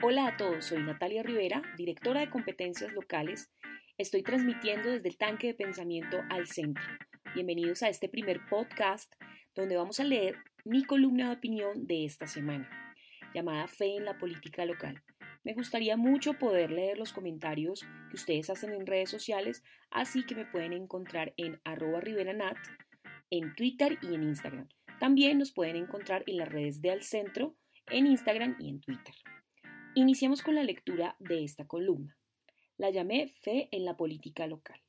Hola a todos, soy Natalia Rivera, directora de competencias locales. Estoy transmitiendo desde el tanque de pensamiento al centro. Bienvenidos a este primer podcast donde vamos a leer mi columna de opinión de esta semana, llamada Fe en la política local. Me gustaría mucho poder leer los comentarios que ustedes hacen en redes sociales, así que me pueden encontrar en arroba riveranat, en Twitter y en Instagram. También nos pueden encontrar en las redes de Al Centro, en Instagram y en Twitter. Iniciamos con la lectura de esta columna. La llamé Fe en la política local.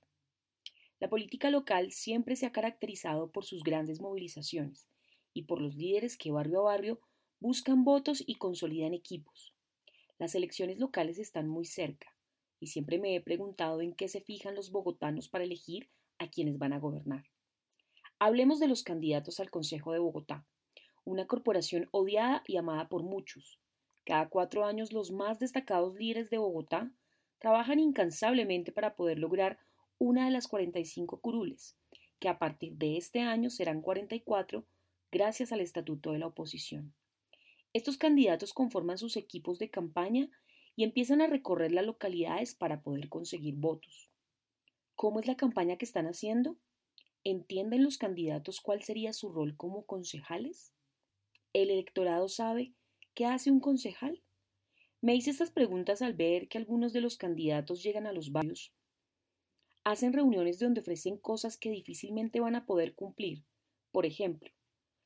La política local siempre se ha caracterizado por sus grandes movilizaciones y por los líderes que barrio a barrio buscan votos y consolidan equipos. Las elecciones locales están muy cerca y siempre me he preguntado en qué se fijan los bogotanos para elegir a quienes van a gobernar. Hablemos de los candidatos al Consejo de Bogotá, una corporación odiada y amada por muchos, cada cuatro años los más destacados líderes de Bogotá trabajan incansablemente para poder lograr una de las 45 curules, que a partir de este año serán 44 gracias al estatuto de la oposición. Estos candidatos conforman sus equipos de campaña y empiezan a recorrer las localidades para poder conseguir votos. ¿Cómo es la campaña que están haciendo? ¿Entienden los candidatos cuál sería su rol como concejales? ¿El electorado sabe ¿Qué hace un concejal? Me hice estas preguntas al ver que algunos de los candidatos llegan a los barrios, hacen reuniones donde ofrecen cosas que difícilmente van a poder cumplir. Por ejemplo,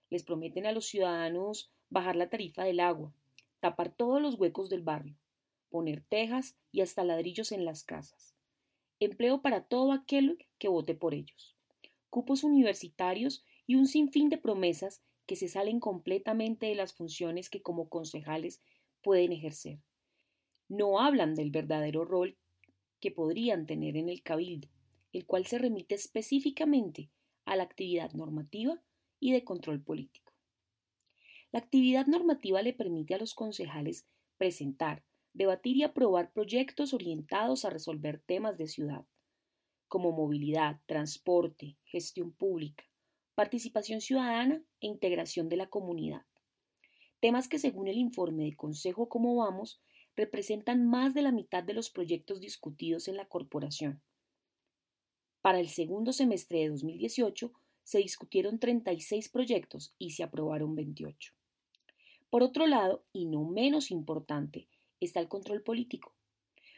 les prometen a los ciudadanos bajar la tarifa del agua, tapar todos los huecos del barrio, poner tejas y hasta ladrillos en las casas, empleo para todo aquel que vote por ellos, cupos universitarios y un sinfín de promesas que se salen completamente de las funciones que como concejales pueden ejercer. No hablan del verdadero rol que podrían tener en el cabildo, el cual se remite específicamente a la actividad normativa y de control político. La actividad normativa le permite a los concejales presentar, debatir y aprobar proyectos orientados a resolver temas de ciudad, como movilidad, transporte, gestión pública, participación ciudadana e integración de la comunidad. Temas que según el informe de Consejo Cómo Vamos representan más de la mitad de los proyectos discutidos en la corporación. Para el segundo semestre de 2018 se discutieron 36 proyectos y se aprobaron 28. Por otro lado, y no menos importante, está el control político.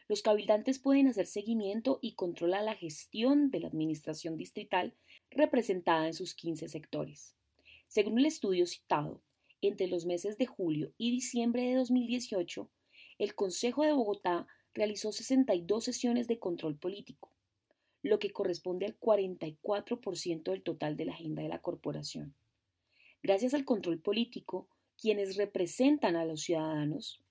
Los cabildantes pueden hacer seguimiento y controlar la gestión de la administración distrital representada en sus 15 sectores. Según el estudio citado, entre los meses de julio y diciembre de 2018, el Consejo de Bogotá realizó 62 sesiones de control político, lo que corresponde al 44% del total de la agenda de la corporación. Gracias al control político, quienes representan a los ciudadanos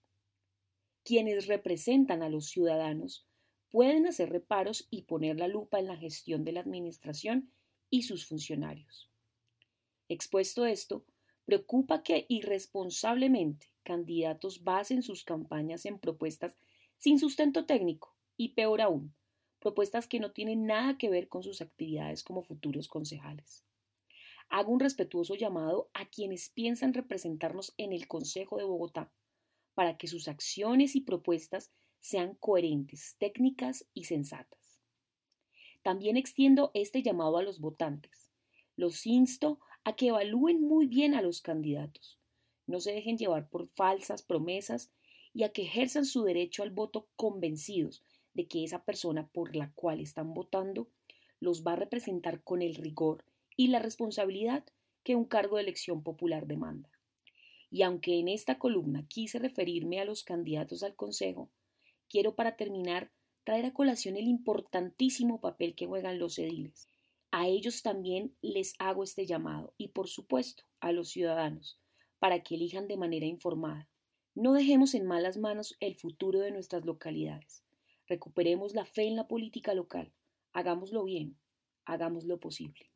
quienes representan a los ciudadanos pueden hacer reparos y poner la lupa en la gestión de la Administración y sus funcionarios. Expuesto esto, preocupa que irresponsablemente candidatos basen sus campañas en propuestas sin sustento técnico y peor aún, propuestas que no tienen nada que ver con sus actividades como futuros concejales. Hago un respetuoso llamado a quienes piensan representarnos en el Consejo de Bogotá para que sus acciones y propuestas sean coherentes, técnicas y sensatas. También extiendo este llamado a los votantes. Los insto a que evalúen muy bien a los candidatos, no se dejen llevar por falsas promesas y a que ejerzan su derecho al voto convencidos de que esa persona por la cual están votando los va a representar con el rigor y la responsabilidad que un cargo de elección popular demanda. Y aunque en esta columna quise referirme a los candidatos al Consejo, quiero para terminar traer a colación el importantísimo papel que juegan los ediles. A ellos también les hago este llamado y por supuesto a los ciudadanos para que elijan de manera informada. No dejemos en malas manos el futuro de nuestras localidades. Recuperemos la fe en la política local. Hagámoslo bien, hagámoslo posible.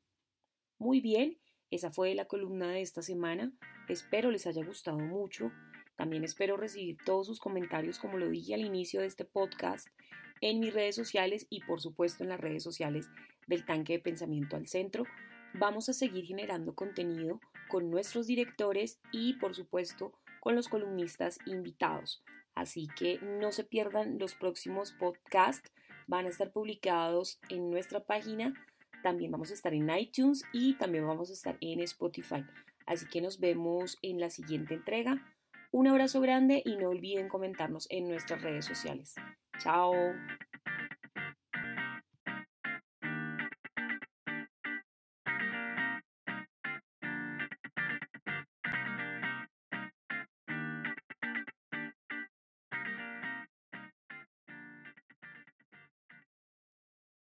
Muy bien, esa fue la columna de esta semana. Espero les haya gustado mucho. También espero recibir todos sus comentarios, como lo dije al inicio de este podcast, en mis redes sociales y por supuesto en las redes sociales del tanque de pensamiento al centro. Vamos a seguir generando contenido con nuestros directores y por supuesto con los columnistas invitados. Así que no se pierdan los próximos podcasts. Van a estar publicados en nuestra página. También vamos a estar en iTunes y también vamos a estar en Spotify. Así que nos vemos en la siguiente entrega. Un abrazo grande y no olviden comentarnos en nuestras redes sociales. 加油！